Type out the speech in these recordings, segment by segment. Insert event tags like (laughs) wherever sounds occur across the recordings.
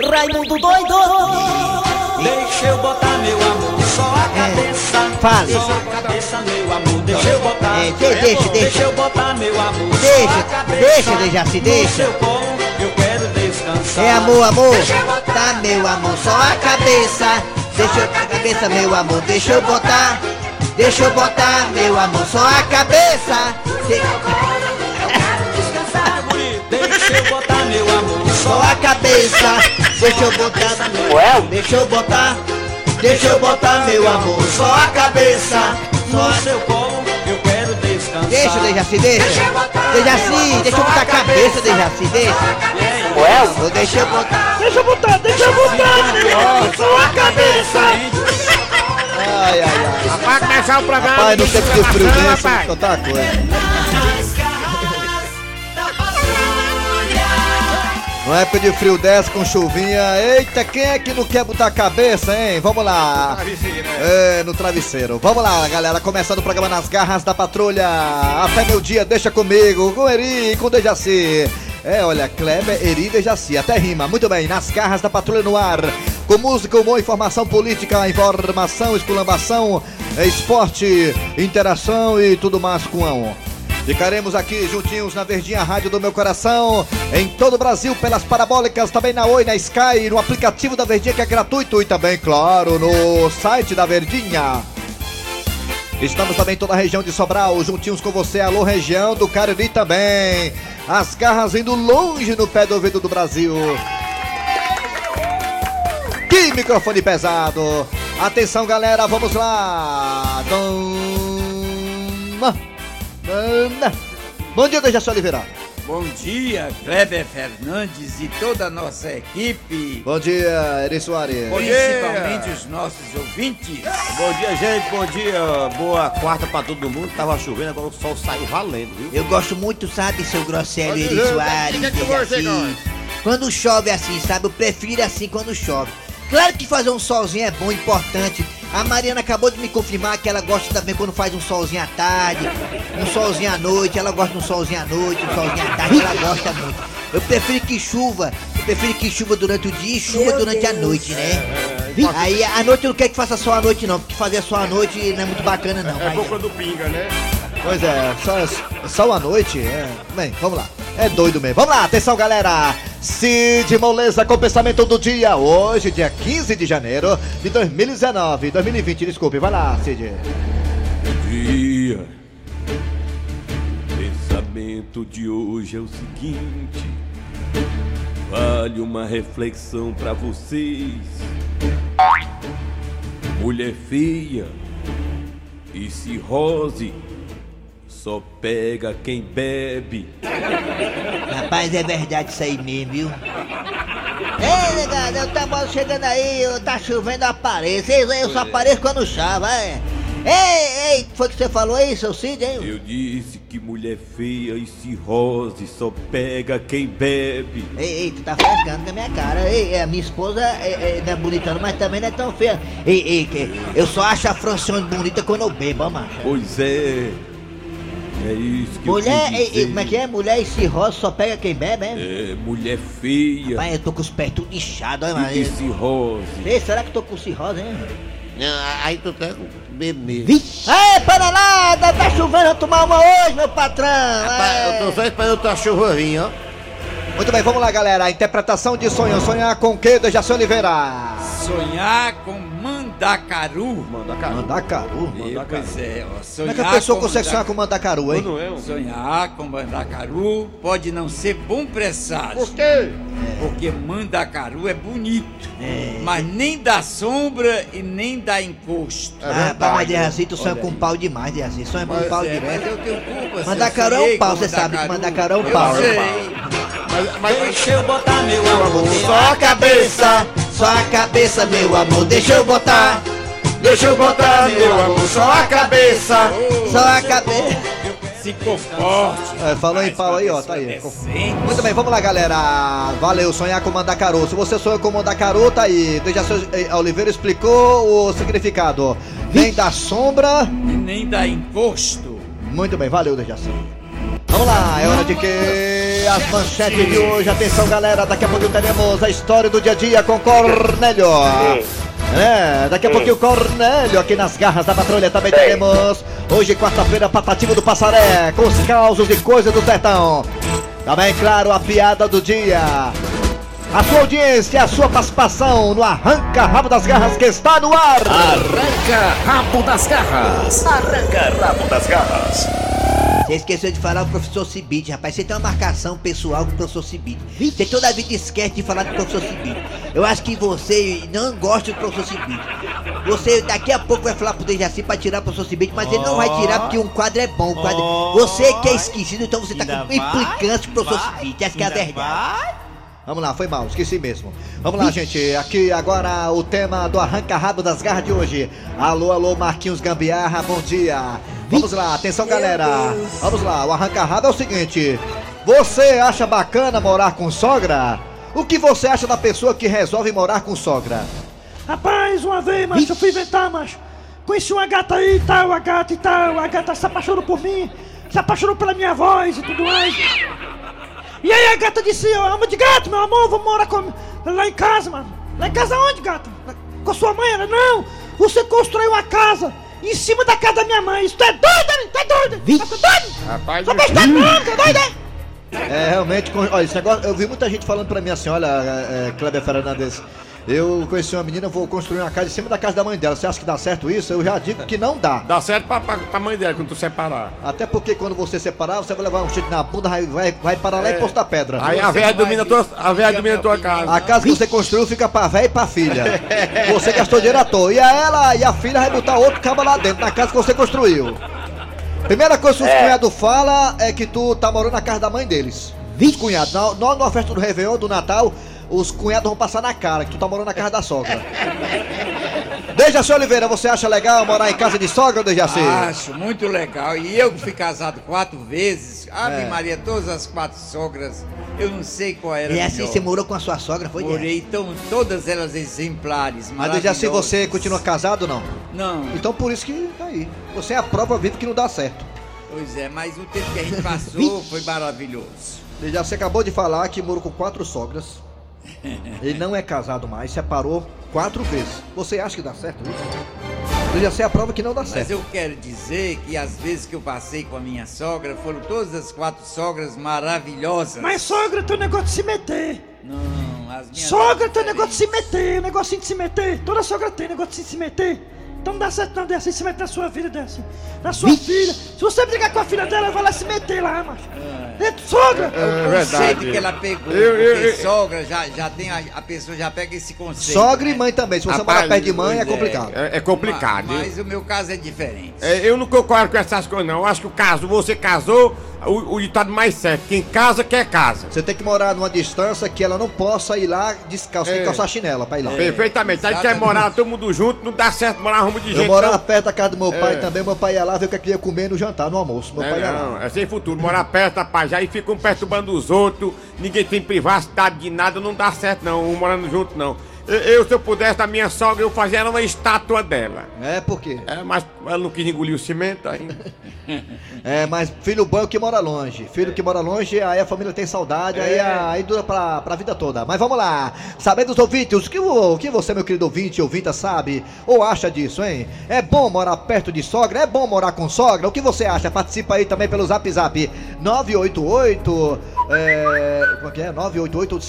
Raimundo doido! Deixa eu botar meu amor só a cabeça. Fale. Só a cabeça, meu amor. Deixa eu botar. É, de- deixa, deixa. Deixa eu botar meu amor só Deixa, a cabeça. deixa, Dejaci, deixa. Seu colo eu quero descansar. É amor, amor. Deixa eu botar. Tá, meu amor, só a cabeça. Deixa eu a cabeça, meu amor, deixa eu botar. Deixa eu botar, meu amor, só a cabeça. De- Deixa eu botar Só a cabeça. Deixa eu botar, meu Deixa eu botar. Deixa eu botar, meu amor, só a cabeça. Só a... seu colo eu quero descansar. Deixa, Dejaci, deixa. Dejaci, deixa eu botar a cabeça, Dejaci, deixa. Ou deixa eu botar. Deixa eu botar, deixa eu botar, só a cabeça. Ai, ai, ai. Rapaz, começar o programa. Pai, no tempo de frio Não, desse, rapaz. outra coisa. Numa época de frio dessa, com chuvinha, eita, quem é que não quer botar a cabeça, hein? Vamos lá. É, no travesseiro. Vamos lá, galera, começando o programa nas garras da patrulha. Até meu dia, deixa comigo, com Eri e com Dejaci. É, olha, Kleber, Eri e Dejaci, até rima. Muito bem, nas garras da patrulha no ar. Com música, humor, informação política, informação, esculambação, esporte, interação e tudo mais com a um. Ficaremos aqui juntinhos na Verdinha Rádio do meu coração, em todo o Brasil, pelas parabólicas, também na Oi, na Sky, no aplicativo da Verdinha que é gratuito e também, claro, no site da Verdinha. Estamos também em toda a região de Sobral, juntinhos com você, alô região do Cariri também. As garras indo longe no pé do ouvido do Brasil. Que microfone pesado! Atenção, galera, vamos lá! Dona... Bom dia, Dejaci Oliveira. Bom dia, Kleber Fernandes e toda a nossa equipe, Bom dia, Eri Soares. principalmente os nossos ouvintes. Bom dia, gente. Bom dia. Boa quarta pra todo mundo. Tava chovendo, agora o sol saiu valendo, viu? Eu gosto muito, sabe, seu Grosselio Pode Eri Soares, é Dejaci. Quando chove assim, sabe? Eu prefiro assim quando chove. Claro que fazer um solzinho é bom, importante. A Mariana acabou de me confirmar que ela gosta também quando faz um solzinho à tarde, um solzinho à noite. Ela gosta de um solzinho à noite, um solzinho à tarde, ela gosta muito. Eu prefiro que chuva, eu prefiro que chuva durante o dia e chuva durante a noite, né? Aí à noite eu não quero que faça só à noite não, porque fazer só à noite não é muito bacana não. É mas- bom quando pinga, né? Pois é, só, só uma noite. É. Bem, vamos lá. É doido mesmo. Vamos lá, atenção, galera. Cid Moleza com o pensamento do dia. Hoje, dia 15 de janeiro de 2019. 2020, desculpe. Vai lá, Cid. dia. Pensamento de hoje é o seguinte: vale uma reflexão pra vocês. Mulher feia e cirrose só pega quem bebe. Rapaz, é verdade isso aí mesmo, viu? Ei, negado, eu mal chegando aí, eu tá chovendo, apareço. Eu, eu só apareço quando chove, é. Ei, ei, foi que você falou aí, seu Cid, hein? Eu disse que mulher feia e cirrose só pega quem bebe. Ei, ei, tu tá frescando com a minha cara. Ei, a minha esposa é, é, não é bonita, não, mas também não é tão feia. Ei, ei, que- eu só acho a Francione bonita quando eu bebo, ó, macho. Pois é. É isso que Mulher, eu dizer. como é que é? Mulher e cirrose só pega quem bebe, hein? É, mulher feia Pai, eu tô com os pés tudo inchados, olha, e mas... de cirrose. Ei, será que eu tô com cirrose, hein? Aí tu tá com bebê. Vixe! Ei, panelada, tá chovendo, vou tomar uma hoje, meu patrão! Rapaz, eu tô só esperando tua chuva vir, ó. Muito bem, vamos lá, galera. A interpretação de sonho. Sonhar com o quê, Dejaci Oliveira? Sonhar com mandacaru. Manda cá. Mandacaru. É, pois é, ó, Como é que a pessoa com consegue sonhar mandacaru- com mandacaru, hein? Não é? Sonhar com mandacaru pode não ser bom presságio. Por quê? Porque mandacaru é bonito, mas nem dá sombra e nem dá encosto. Ah, pá, mas Dejaci, tu sonha com um pau demais, Dejaci. Sonha com um pau é, mas direto. eu tenho culpa. se Mandacaru eu é um sonhei pau, com você sabe que mandacaru é um Eu pau. sei. Mas, mas Deixa eu botar meu amor Só a cabeça, só a cabeça, meu amor, deixa eu botar. deixa eu botar, meu amor, só a cabeça. Só a cabeça. Se comporte. É, falou em pau aí, ó, tá aí. decente. Muito bem, vamos lá, galera. Valeu, sonhar com mandacaru. Se você sonhou com mandacaru, tá aí. Dejaci eh, Oliveira explicou o significado. Vem da sombra. E nem dá encosto. Muito bem, valeu, Dejaci. Vamos lá, é hora de que as manchetes de hoje. Atenção, galera, daqui a pouco teremos a história do dia a dia com Cornélio. É, daqui a pouquinho Cornélio aqui nas garras da patrulha também teremos. Hoje, quarta-feira, Patativo do Passaré, com os causos e coisas do sertão. Também, claro, a piada do dia. A sua audiência, a sua participação no Arranca Rabo das Garras que está no ar. Arranca rabo das garras. Arranca rabo das garras. Você esqueceu de falar o professor Cibite, rapaz. Você tem uma marcação pessoal com o professor Cibite. Você toda a vida esquece de falar do professor Cibite. Eu acho que você não gosta do professor Cibite. Você daqui a pouco vai falar pro Dejaci pra tirar o professor Cibite, mas ele não vai tirar porque um quadro é bom. Um quadro... Você que é esquecido, então você tá com implicância com o professor Cibite. Essa que é a verdade. Vamos lá, foi mal, esqueci mesmo. Vamos lá, gente. Aqui agora o tema do Arranca Rabo das Garras de hoje. Alô, alô, Marquinhos Gambiarra, bom dia. Vamos lá, atenção, galera. Vamos lá, o Arranca Rabo é o seguinte: Você acha bacana morar com sogra? O que você acha da pessoa que resolve morar com sogra? Rapaz, uma vez, macho, eu fui inventar, macho. Conheci uma gata aí e tal, a gata e tal. A gata se apaixonou por mim, se apaixonou pela minha voz e tudo mais. E aí a gata disse, eu amo de gato, meu amor, vou morar com, lá em casa, mano. Lá em casa onde, gata? Com a sua mãe? Ela, não, você construiu uma casa em cima da casa da minha mãe. Isso tu é hein? Tu é doida? Tá doido? Rapaz, Só besta não, tu é doida, hein? É, realmente, olha, esse negócio, eu vi muita gente falando pra mim assim, olha, é, é, Kleber Fernandes, eu conheci uma menina, vou construir uma casa em cima da casa da mãe dela. Você acha que dá certo isso? Eu já digo que não dá. Dá certo pra, pra, pra mãe dela quando tu separar. Até porque quando você separar, você vai levar um chute na bunda, vai, vai, vai parar lá em Posto da Pedra. Aí a Você velha vai domina a tua, a velha domina a tua casa. A casa que você construiu fica pra véia e pra filha. Você gastou dinheiro à toa. E a ela e a filha vai botar outro cabo lá dentro, na casa que você construiu. Primeira coisa que os cunhados falam é que tu tá morando na casa da mãe deles. 20 cunhados. Na, na, na festa do Réveillon, do Natal, os cunhados vão passar na cara que tu tá morando na casa da sogra. Dejaci Oliveira, você acha legal morar em casa de sogra, Dejaci? Acho muito legal. E eu que fui casado quatro vezes, Ave É. Maria, todas as quatro sogras, eu não sei qual era E assim melhor. você morou com a sua sogra, foi? Morei, então, todas elas exemplares, Mas Dejaci, você continua casado ou não? Não, Então por isso que tá aí. Você é a prova viva que não dá certo. pois é, mas o tempo que a gente passou (laughs) foi maravilhoso. Dejaci acabou de falar que morou com quatro sogras. (laughs) Ele não é casado mais, separou quatro vezes. Você acha que dá certo isso? Dejaci é a prova que não dá Mas certo. eu quero dizer que as vezes que eu passei com a minha sogra, foram todas as quatro sogras maravilhosas. Mas sogra tem um negócio de se meter. Não, as minhas... Sogra tem um negócio de se meter, um negocinho de se meter. Toda sogra tem um negócio de se meter. Então não dá certo não, dessa se meter na sua vida, dessa. Na sua filha. Se você brigar com a filha dela, vai lá se meter lá, macho. É sogra! O conceito que ela pegou, Eu- eu- porque eu- sogra já, já tem, a, a pessoa já pega esse conceito. Sogra e né? mãe também. Se você Rapaz, morar perto de mãe, é pois é. complicado. É, é complicado. Ma- Mas, o meu caso é diferente. É, eu não concordo com essas coisas, não. Eu acho que o caso, você casou, o, o ditado mais certo. Quem casa, quer casa. Você tem que morar numa distância que ela não possa ir lá descalço, tem que É. calçar chinela pra ir lá. Perfeitamente. Aí quer morar todo mundo junto, não dá certo morar rumo de Eu gente. morava não. perto da casa do meu pai É. também, meu pai ia lá ver o que é ia comer no jantar, no almoço. Meu pai ia É, lá. não, é sem futuro. Morar perto, rapaz, aí ficam perturbando os outros, ninguém tem privacidade de nada, não dá certo não, um morando junto não. Eu, se eu pudesse, a minha sogra, eu fazia uma estátua dela. É, por quê? É, mas ela não quis engolir o cimento ainda. (laughs) É, mas filho bom é o que mora longe. Filho que mora longe, aí a família tem saudade, aí, a- aí dura pra, pra vida toda. Mas vamos lá, sabendo dos ouvintes, o que, o, que você, meu querido ouvinte, ouvinta, sabe ou acha disso, hein? É bom morar perto de sogra? É bom morar com sogra? O que você acha? Participa aí também pelo zap zap 988, é, como é que é? 988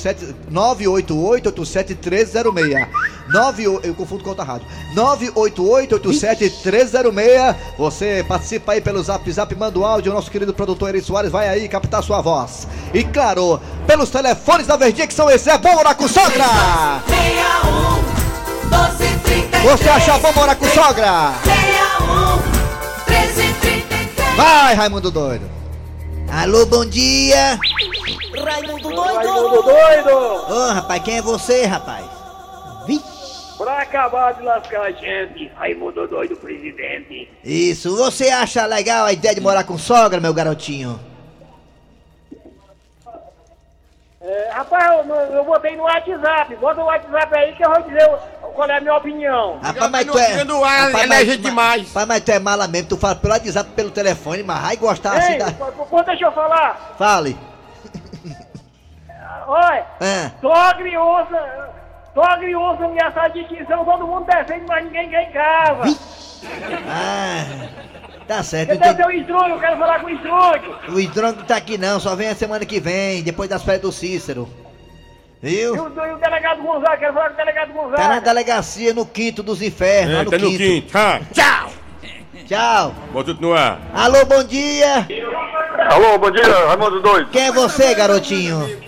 988-87-306. 98, eu confundo com outra rádio. 988-87-306. Você participa aí pelo zap zap, manda o áudio. O nosso querido produtor Eri Soares vai aí captar sua voz. E claro, pelos telefones da Verdinha que são esses, é bom morar com sogra! 61 1233 Você acha bom morar com sogra? 61 1333 Vai, Raimundo Doido! Alô, bom dia! Raimundo Raimundo doido! Ô, rapaz, quem é você, rapaz? Pra acabar de lascar a gente, Raimundo doido presidente. Isso, você acha legal a ideia de morar com sogra, meu garotinho? É, rapaz, eu, eu botei no WhatsApp, bota o WhatsApp aí que eu vou dizer qual é a minha opinião. Rapaz, mas tu é. do ar, rapaz, elege mas- demais. Rapaz, mas tu é mala mesmo, tu fala pelo WhatsApp, pelo telefone, mas vai gostar assim Ei, da. pô, deixa eu falar. Fale. Olha, (laughs) É. sogra e ouça, sogra e ameaçar de todo mundo defende, mas ninguém quer em casa. Ah, tá certo. Cadê entendi. seu instrúdio? Eu quero falar com o instrúdio. O Hidrônico não tá aqui não, só vem a semana que vem, depois das férias do Cícero. E Viu? o, e o delegado Gonzaga, quero falar com o delegado Tá na Gonzaga. delegacia no quinto dos infernos, lá É, no tá no quinto. quinto. Ah, tchau! Tchau. Bota tudo no ar. Alô, bom dia. Alô, bom dia, Raimundo Doido. Quem é você, garotinho?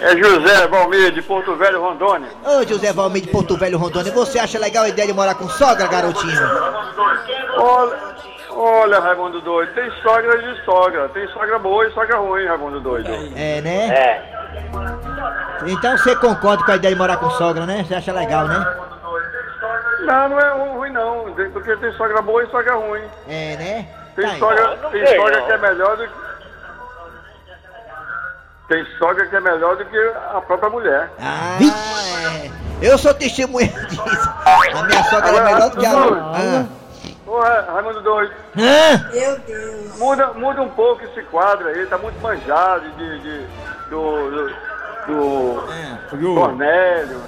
É José Valmir, de Porto Velho, Rondônia. Ô, José Valmir de Porto Velho, Rondônia. Você acha legal a ideia de morar com sogra, garotinho? Olha, olha, Raimundo Doido, tem sogra de sogra. Tem sogra boa e sogra ruim, Raimundo Doido. É, né? É. Então você concorda com a ideia de morar com sogra, né? Você acha legal, né? Não, não é ruim não, porque tem sogra boa e sogra ruim. É, né? Tem Tá sogra, tem sogra que é melhor do que... Tem sogra que é melhor do que a própria mulher. Ah, é. Eu sou testemunha (laughs) disso. A minha sogra é melhor do que a... Ah. Ô, Ra- Raimundo Doido, Hã? muda, muda um pouco esse quadro aí, tá muito manjado de, de- do, do, do Viu? Cornélio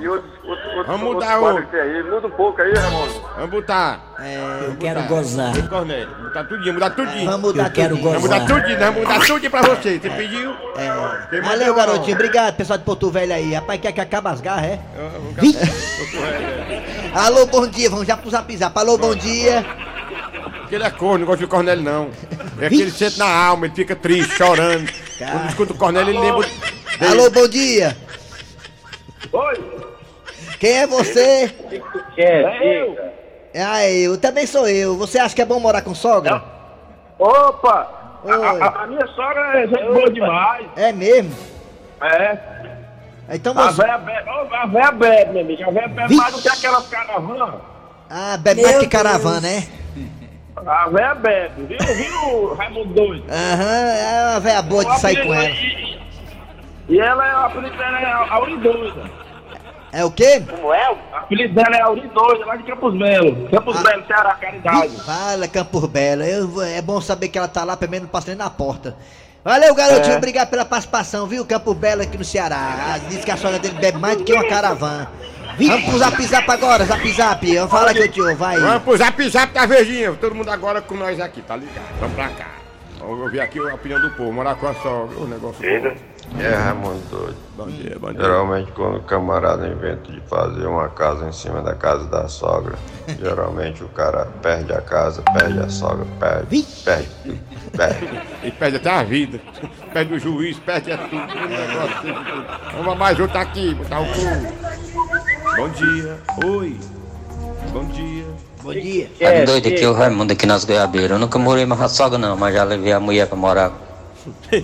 e outros, outros, outros, Vamos outros mudar o- quadros que tem aí. Muda um pouco aí, Raimundo. Vamos botar. É, Eu quero gozar. Cornélio, botar tudinho, mudar tudinho. vamos mudar tudo. Vamos mudar tudinho, vamos mudar tudinho pra você. Você pediu? É. Valeu, garotinho. Obrigado, pessoal de Porto Velho aí. Rapaz, quer que acabe as garras, é? Eu- eu- eu- eu- eu- Alô, bom dia. Vamos já pro zap zap. Alô, bom dia. Porque ele é corno, não gosta de Cornélio, não. É que ele sente na alma, ele fica triste, chorando. Quando escuta o Cornélio, ele lembra. Alô, bom dia. Oi. Quem é você? É eu. Ah, eu. Também sou eu. Você acha que é bom morar com sogra? Opa. Oi. A, a- a minha sogra é gente boa demais. É mesmo? É. Então A você. véia bebe, ô, a véia bebe, meu amigo. A véia bebe mais do que aquelas caravanas. Ah, bebe mais que caravana, né? A véia bebe, viu, viu, Raimundo Doido? Aham, é uma véia boa de sair com ela. E, e ela é, o dela é Auridoida. É o quê? Como é? O apelido dela é Auridoida, lá de Campos Melo. Campos Ah. Melo, Ceará, Caridade. Fala, Campos Belo. Eu é bom saber que ela tá lá, pelo menos não passa nem na porta. Valeu, garotinho. É. Obrigado pela participação, viu? Campo Belo aqui no Ceará. Ah, Diz que a sogra dele bebe mais do que uma caravana. Vamos pro zap zap agora, zap zap. Eu falo que eu ouvo, vai. Vamos pro zap zap da Verdinha. Todo mundo agora com nós aqui, tá ligado? Vamos pra cá. Vamos ouvir aqui a opinião do povo. Morar com a sogra, o negócio. bom. É, Raimundo Doido. Bom dia, bom dia. Geralmente quando o camarada inventa de fazer uma casa em cima da casa da sogra, (laughs) geralmente o cara perde a casa, perde a sogra, perde, perde perde. E perde até a vida. Perde o juiz, perde é tudo. negócio. Vamos mais outro aqui, botar o povo. Bom dia. Oi. Bom dia. Bom dia. Tá doido aqui, o Raimundo aqui nas goiabeiras. Eu nunca morei mais com a sogra não, mas já levei a mulher pra morar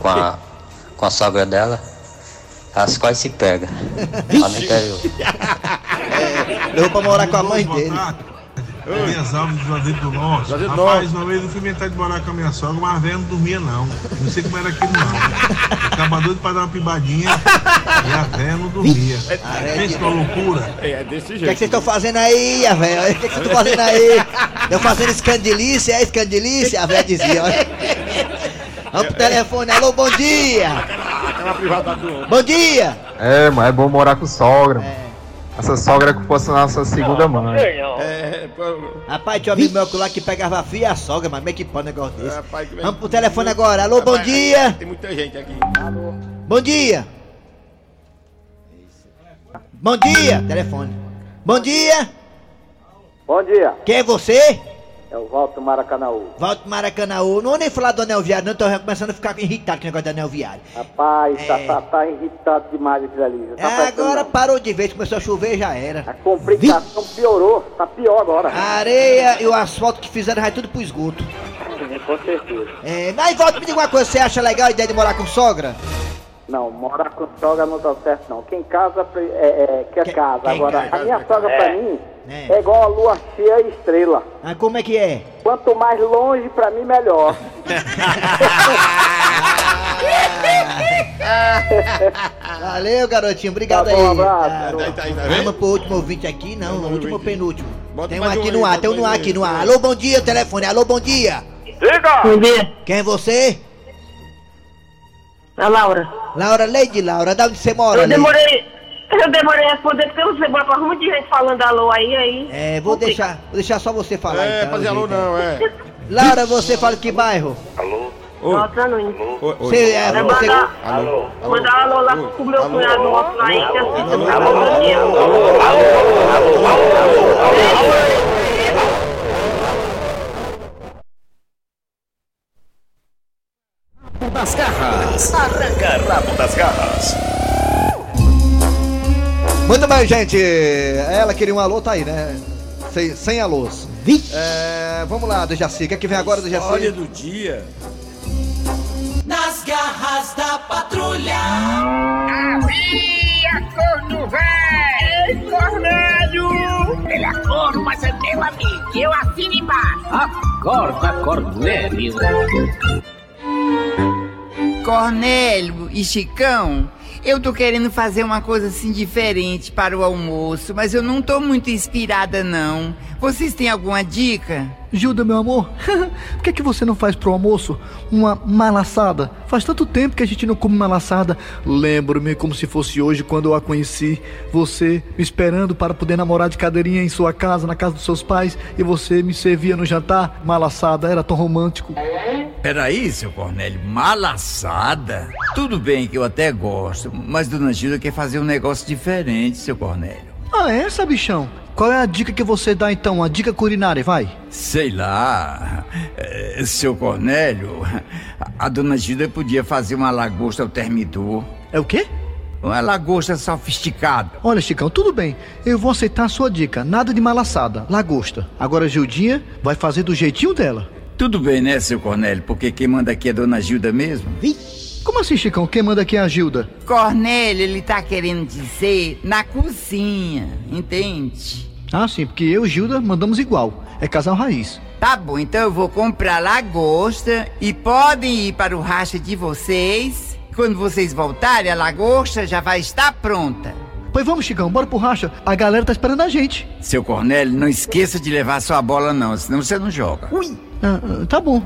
com a, com a sogra dela. Elas quase se pegam. Lá no interior. Eu vou pra morar com a mãe dele. Minhas almas de Juazeiro do Norte. Juazeiro do Rapaz, Norte. uma vez eu fui inventar de morar com a minha sogra, mas a velha não dormia não. Não sei como era aquilo não. Ficava doido pra dar uma pibadinha e a velha não dormia. Pensa que uma loucura. É, é desse O que, é jeito. que vocês estão fazendo aí, a velha? O que, é que vocês estão fazendo aí? Estão fazendo escandilice, é escandilice? A velha dizia, olha. Vamos pro telefone, alô, bom dia! Aquela privada do. Bom dia! É, mas é bom morar com sogra. Essa sogra é que fosse nossa segunda mãe. É, Rapaz, tinha um amigo meu lá que pegava a filha e a sogra, mas é que pode um negócio desse? rapaz, que- Vamos pro telefone agora, alô, bom Rapaz, dia! Tem muita gente aqui. Bom dia! Bom dia! Telefone. Bom dia! Bom dia, Quem é você? É o Walter Maracanaú. Volto Maracanãú. Não vou nem falar do anel viário, não. Tô começando a ficar irritado com o negócio do anel viário. Rapaz, tá- tá- tá irritado demais aquilo ali. É, agora parou de vez, começou a chover já era. A complicação piorou, tá pior agora. A areia e o asfalto que fizeram vai tudo pro esgoto. Com certeza. É, mas volta me diga uma coisa, você acha legal a ideia de morar com sogra? Não, morar com sogra não dá certo não. Quem casa é, é, quer Quem- casa. quem Agora, casa a minha sogra casa. pra É. mim É. é igual a lua cheia e estrela. Ah, como é que é? Quanto mais longe, pra mim, melhor. (laughs) Valeu, garotinho. Obrigado Tá bom, aí. um abraço, Tá, garoto. Tá aí, tá aí, Vamos pro último ouvinte aqui, não, o último ou penúltimo. Bota Tem um aqui um no aí, ar, tem um no ar aqui no ar. Alô, bom dia, telefone. Alô, bom dia. Diga! Bom dia, Quem é você? A Laura. Laura, Lady Laura, da onde você mora? Eu Lady? demorei, eu demorei a responder porque você bota um monte de gente falando alô aí, aí. É, vou deixar, vou deixar só você falar É, então. fazer alô não, é. é. Laura, você fala que bairro? Nossa, não. Oi, oi. Você, é, Vai você... mandar, Alô, mandar alô lá pro meu cunhado outro lá aí, que assiste alô, o bom dia. Rabo garras. Arranca rabo das garras. Muito bem, gente. Ela queria um alô, tá aí, né? Sem, sem alôs. É, vamos lá, Dejaci. O que é que vem agora, Dejaci? História do dia. Nas garras da patrulha. Havia corno velho! Ei, Cornélio! Ele é corno, mas é meu amigo. Eu assino embaixo. Acorda, Cornélio. Cornélio e Chicão, eu tô querendo fazer uma coisa assim diferente para o almoço, mas eu não tô muito inspirada não. Vocês têm alguma dica? Gilda, meu amor, (laughs) por que, que você não faz pro almoço uma malaçada? Faz tanto tempo que a gente não come malaçada. Lembro-me como se fosse hoje quando eu a conheci. Você me esperando para poder namorar de cadeirinha em sua casa, na casa dos seus pais, e você me servia no jantar. Malaçada, era tão romântico. Peraí, seu Cornélio, malaçada? Tudo bem que eu até gosto, mas Dona Gilda quer fazer um negócio diferente, seu Cornélio. Ah, é, sabichão? Qual é a dica que você dá então? A dica culinária, vai. Sei lá, eh, seu Cornélio, a Dona Gilda podia fazer uma lagosta ao termidor. É o quê? Uma lagosta sofisticada. Olha, Chicão, tudo bem. Eu vou aceitar a sua dica. Nada de malaçada, lagosta. Agora a Gildinha vai fazer do jeitinho dela. Tudo bem, né, seu Cornélio? Porque quem manda aqui é Dona Gilda mesmo? Como assim, Chicão? Quem manda aqui é a Gilda? Cornélio, ele tá querendo dizer na cozinha, entende? Ah, sim, porque eu e Gilda mandamos igual. É casal raiz. Tá bom, então eu vou comprar lagosta e podem ir para o racha de vocês. Quando vocês voltarem, a lagosta já vai estar pronta. Pois vamos, Chicão, bora pro racha. A galera tá esperando a gente. Seu Cornélio, não esqueça de levar sua bola não, senão você não joga. Ui! Ah, ah, tá bom.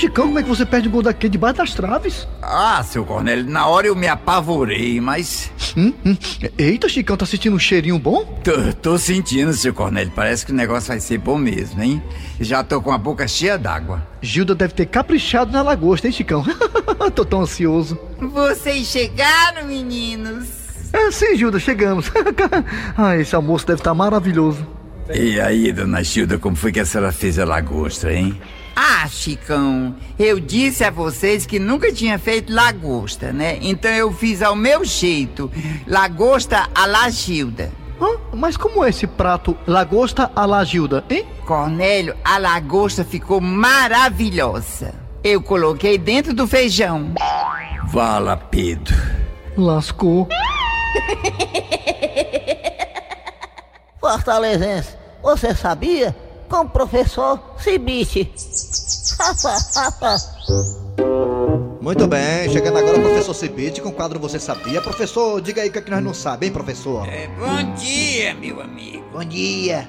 Chicão, como é que você perde um gol daquele debaixo das traves? Ah, seu Cornélio, na hora eu me apavorei, mas... Hum, hum. Eita, Chicão, tá sentindo um cheirinho bom? Tô, tô sentindo, seu Cornélio, parece que o negócio vai ser bom mesmo, hein? Já tô com a boca cheia d'água. Gilda deve ter caprichado na lagosta, hein, Chicão? (laughs) tô tão ansioso. Vocês chegaram, meninos? É, sim, Gilda, chegamos. (laughs) ah, esse almoço deve estar maravilhoso. E aí, dona Gilda, como foi que a senhora fez a lagosta, hein? Ah, Chicão, eu disse a vocês que nunca tinha feito lagosta, né? Então eu fiz ao meu jeito, lagosta à la Gilda. Hã? Mas como é esse prato lagosta à la Gilda, hein? Cornélio, a lagosta ficou maravilhosa. Eu coloquei dentro do feijão. Vala, Pedro. Lascou. Fortalezense, você sabia? Com o professor Cibite. Muito bem, chegando agora o professor Cibite com o quadro Você Sabia. Professor, diga aí o que, é que nós não sabemos, hein, professor? É, bom dia, meu amigo. Bom dia.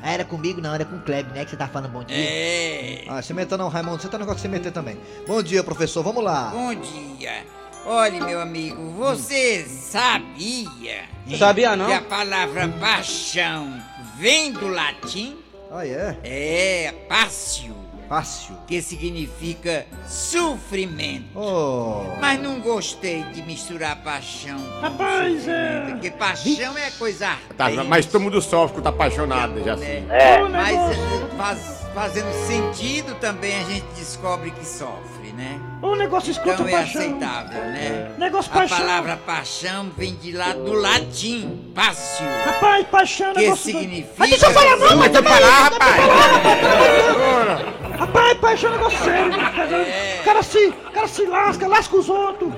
Ah, era comigo não, era com o Kleber, né? Que você tá falando bom dia. É. Ah, se meta não, Raimundo, você tá no negócio de se meter também. Bom dia, professor, vamos lá. Bom dia. Olha, meu amigo, você sabia? Sabia não? Que a palavra paixão vem do latim? Ah, é? É, pácio. Pácio. Que significa sofrimento. Oh. Mas não gostei de misturar paixão com Rapaz, é. Porque paixão é coisa Tá, mas todo mundo sofre quando tá apaixonado, já né? É. Mas eh, faz- fazendo sentido também a gente descobre que sofre, né? O negócio escuta Então é paixão. aceitável, né? Negócio A paixão. palavra paixão vem de lá do latim, pácio, Rapaz, paixão é que negócio. do- significa... Ah, deixa eu falar, não, mas Deixa eu falar, rapaz! Rapaz, paixão é negócio sério. né? O cara se, o cara se lasca, lasca os outros.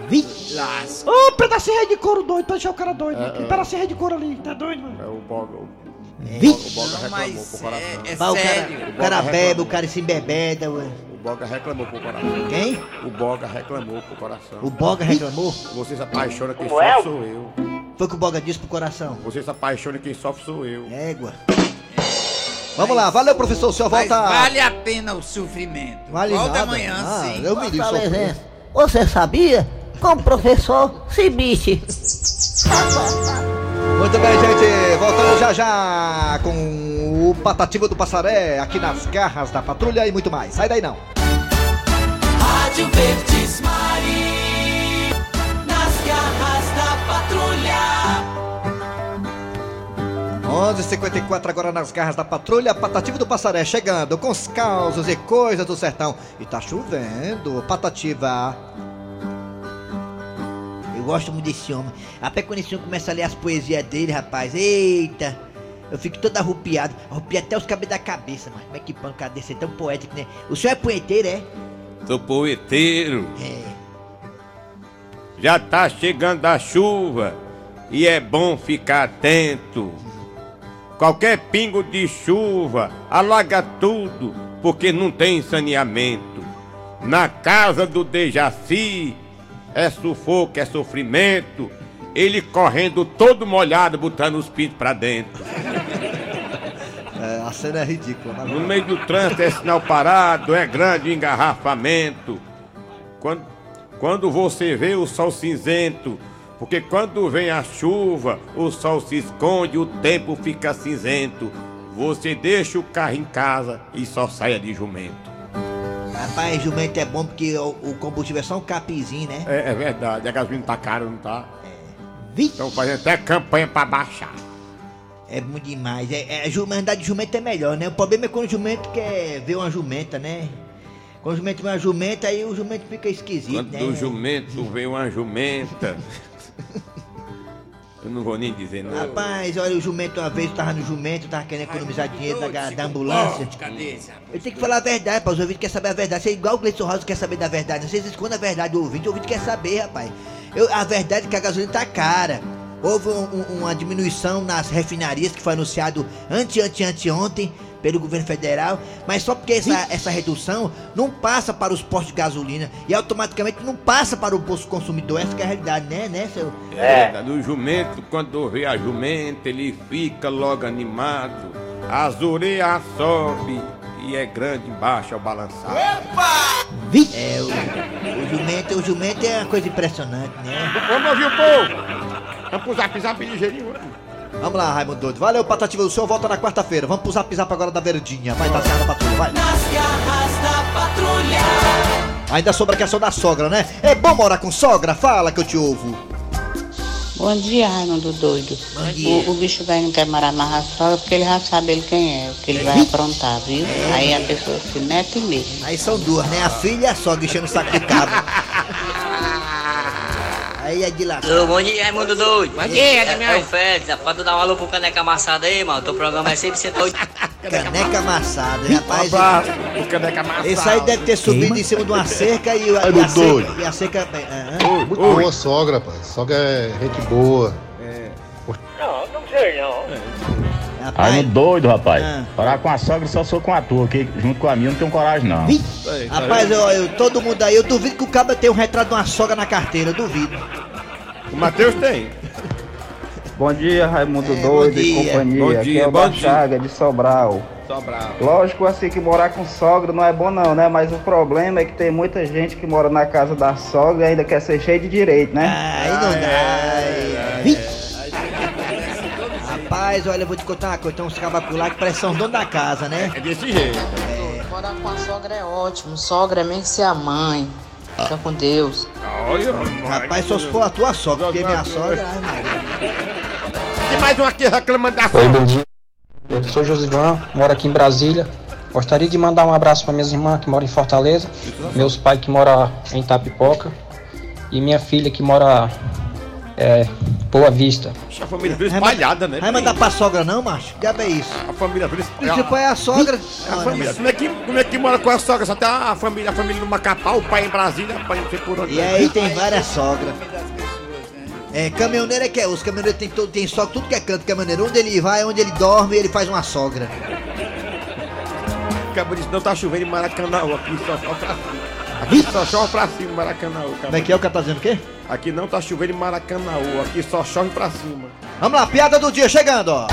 Lasca. Ô, pedacinho rei de couro doido, pra deixar o cara doido. Pedacinho rei de couro ali, tá doido, mano? É o Boga. O Vixe. Boga Não, reclamou mas pro coração. é, é Bah, o cara, sério. o cara bebe, o cara se embebeda, ué. O Boga reclamou pro coração. Quem? O Boga reclamou pro coração. O Boga reclamou? Você se apaixona, quem Como sofre sou eu. Foi o que o Boga disse pro coração. Você se apaixona, quem sofre sou eu. Égua. Vamos lá, valeu, professor. O senhor Mas volta. vale a pena o sofrimento. Vale Volta nada. amanhã, Ah, sim. eu me. Fortalezense, Você sabia? Com o professor Cibite. (laughs) Muito bem, gente. Voltando já já com o Patativa do Passaré aqui nas garras da patrulha e muito mais. Sai daí não. Rádio Verdes Mari, nas garras da patrulha. 11h54 agora nas garras da patrulha, Patativa do Passaré chegando com os causos e coisas do sertão. E tá chovendo, Patativa. Eu gosto muito desse homem. Até quando esse homem começa a ler as poesias dele, rapaz. Eita! Eu fico todo arrupiado. Arrupia até os cabelos da cabeça, mas como é que cadê? Você é tão poético, né? O senhor é poeteiro, é? Sou poeteiro. É. Já tá chegando a chuva e é bom ficar atento. Qualquer pingo de chuva alaga tudo porque não tem saneamento. Na casa do Dejaci é sufoco, é sofrimento. Ele correndo todo molhado, botando os pintos pra dentro. (laughs) É, a cena é ridícula. mas- No meio do trânsito é sinal parado, é grande o engarrafamento. Quando, quando você vê o sol cinzento, porque quando vem a chuva, o sol se esconde, o tempo fica cinzento. Você deixa o carro em casa e só saia de jumento. Rapaz, jumento é bom porque o, o combustível é só um capizinho, né? É, é verdade, a gasolina tá cara, não tá? Estão fazendo até campanha pra baixar. É muito demais. É, é, de jumento é melhor, né? O problema é quando o jumento quer ver uma jumenta, né? Quando o jumento vê uma jumenta, aí o jumento fica esquisito, Quando né? do jumento vem uma jumenta. (laughs) Eu não vou nem dizer nada. Rapaz, olha, o jumento uma vez eu tava no jumento, tava querendo economizar dinheiro da, da ambulância. Rapaz? Eu tenho que falar a verdade, para os ouvintes querem saber a verdade. Você é igual o Gleison Rosa quer saber da verdade. Não sei se esconde a verdade do ouvinte, o ouvinte quer saber, rapaz. Eu, a verdade é que a gasolina tá cara. Houve um- um- uma diminuição nas refinarias que foi anunciado ante, ante, ante ontem pelo governo federal, mas só porque essa, essa redução não passa para os postos de gasolina e automaticamente não passa para o bolso consumidor. Essa que é a realidade, né, né, seu? É verdade, o jumento, quando vê a jumenta, ele fica logo animado. As orelhas sobe e é grande embaixo ao balançar. É, o, o jumento, o jumento é uma coisa impressionante, né? Vamos ouvir o povo! Vamos pro zap zap ligeirinho. Vamos lá, Raimundo Doido. Valeu, Patativa. O senhor volta na quarta-feira. Vamos pro zap zap agora da Verdinha. Vai dar da patrulha, vai. Nas garras da patrulha. Ainda sobre a questão da sogra, né? É bom morar com sogra? Fala que eu te ouvo. Bom dia, Raimundo Doido. O, o bicho velho não quer morar mais na sogra porque ele já sabe ele quem é, o que ele vai aprontar, viu? Aí a pessoa se mete mesmo. Aí são duas, né? A filha e a sogra enchendo o saco de cabo. (laughs) Aí é de lá. Ô, bom dia, Raimundo Doido. Bom dia, é, Admiral. é o Félix, pode dar um alô pro Caneca Amassada aí, mano. Teu programa é 100% doido. Caneca amassada, rapaz. O caneca amassada. Esse aí deve ter subido em cima de uma cerca e, a- e a cerca. doido. E a cerca. ah, ah. Muito boa sogra, pai. Sogra é gente boa. Não, não sei não. Aí no doido, rapaz. Ah. Parar com a sogra só sou com a tua, que junto com a minha eu não tenho coragem, não. Rapaz, eu, eu- todo mundo aí, eu duvido que o cabo tenha um retrato de uma sogra na carteira, eu duvido. O Matheus tem. Bom dia, Raimundo É, Doido e companhia. Bom Aqui dia, é o bom da dia. Chaga de Sobral. Sobral. Lógico assim que morar com sogra não é bom não, né? Mas o problema é que tem muita gente que mora na casa da sogra e ainda quer ser cheio de direito, né? Aí não dá. Vixe. Rapaz, olha, eu vou te contar uma coisa, tem uns cabacos lá que parecem são dono da casa, né? É desse jeito. Morar com a sogra é ótimo. Sogra é mesmo que ser a mãe. Fica com Deus. Olha, Rapaz, só se for a tua sogra, porque minha sogra. Maria. Tem mais um aqui reclamando da Oi, bom dia. Eu sou Josivan, moro aqui em Brasília. Gostaria de mandar um abraço para minhas irmãs que moram em Fortaleza, meus pais que moram em Tapipoca e minha filha que mora é, Boa Vista. A família toda espalhada, né? Vai mandar pra sogra não, macho? Que diabo é isso? A família toda E tipo, é a sogra. A família, como, é que, como é que mora com a sogra? Só tem a família, a família no Macapá, o pai em Brasília, o pai não sei por onde. E aí tem várias sogras. É, caminhoneiro é que é, os caminhoneiros tem, todo, tem sogra, tudo que é canto, caminhoneiro. Onde ele vai, onde ele dorme, ele faz uma sogra. O cabo disse, não tá chovendo em Maracanã, aqui só. Aqui só chove pra cima, Maracanã. Como é que é o cara tá dizendo o quê? Aqui não tá chovendo em Maracanã, aqui só chove pra cima. Vamos lá, piada do dia chegando, ó.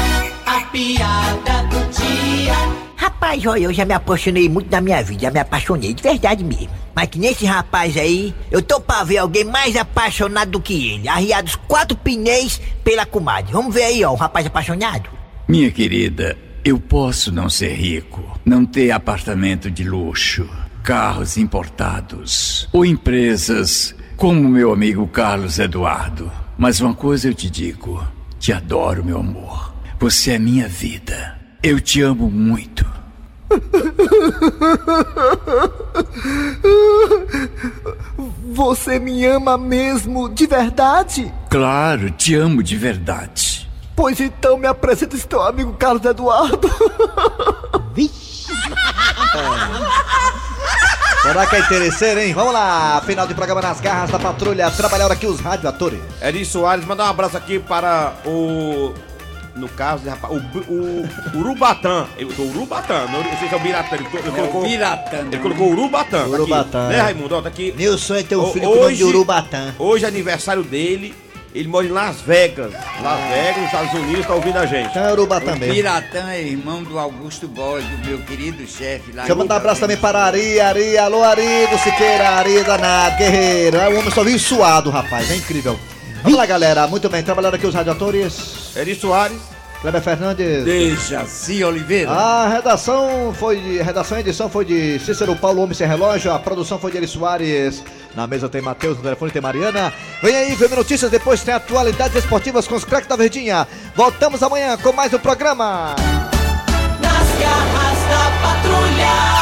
A piada do dia. Rapaz, olha, eu já me apaixonei muito na minha vida, já me apaixonei, de verdade mesmo. Mas que nesse rapaz aí, eu tô pra ver alguém mais apaixonado do que ele, arriado os quatro pneus pela comadre. Vamos ver aí, ó, o rapaz apaixonado. Minha querida, eu posso não ser rico, não ter apartamento de luxo, carros importados ou empresas como meu amigo Carlos Eduardo. Mas uma coisa eu te digo: te adoro, meu amor. Você é minha vida. Eu te amo muito. Você me ama mesmo, de verdade? Claro, te amo de verdade. Pois então me apresenta esse teu amigo Carlos Eduardo. (laughs) Será que é interesseiro, hein? Vamos lá, final de programa nas garras da patrulha. Trabalharam aqui os radioatores. Eri Soares, mandar um abraço aqui para o. No caso, rapaz, o, o Urubatã. Eu tô Urubatã, não sei se é o Biratã. Ele, ele colocou, Biratã. Ele colocou Urubatã. tá Urubatã. Aqui, né, Raimundo? Ó, tá aqui. Meu sonho é ter um Ho- filho com o nome de Urubatã. Hoje é aniversário dele. Ele mora em Las Vegas. Las Vegas, nos Estados Unidos, tá ouvindo a gente. Então é mesmo. Piratã é irmão do Augusto Boy, do meu querido chefe lá. Deixa eu mandar um abraço também para Ari, Ari, alô Ari do Siqueira, Ari danado, guerreiro. É, O homem só vive suado, rapaz, é incrível. Vamos lá, galera, muito bem, trabalhando aqui os radioatores. Eri Soares. Kleber Fernandes. Dejaci Oliveira. A redação foi de. Redação e edição foi de Cícero Paulo Homem Sem Relógio. A produção foi de Eri Soares. Na mesa tem Matheus, no telefone tem Mariana. Vem aí, vem notícias, depois tem atualidades esportivas com os craques da Verdinha. Voltamos amanhã com mais um programa. Nas garras da patrulha.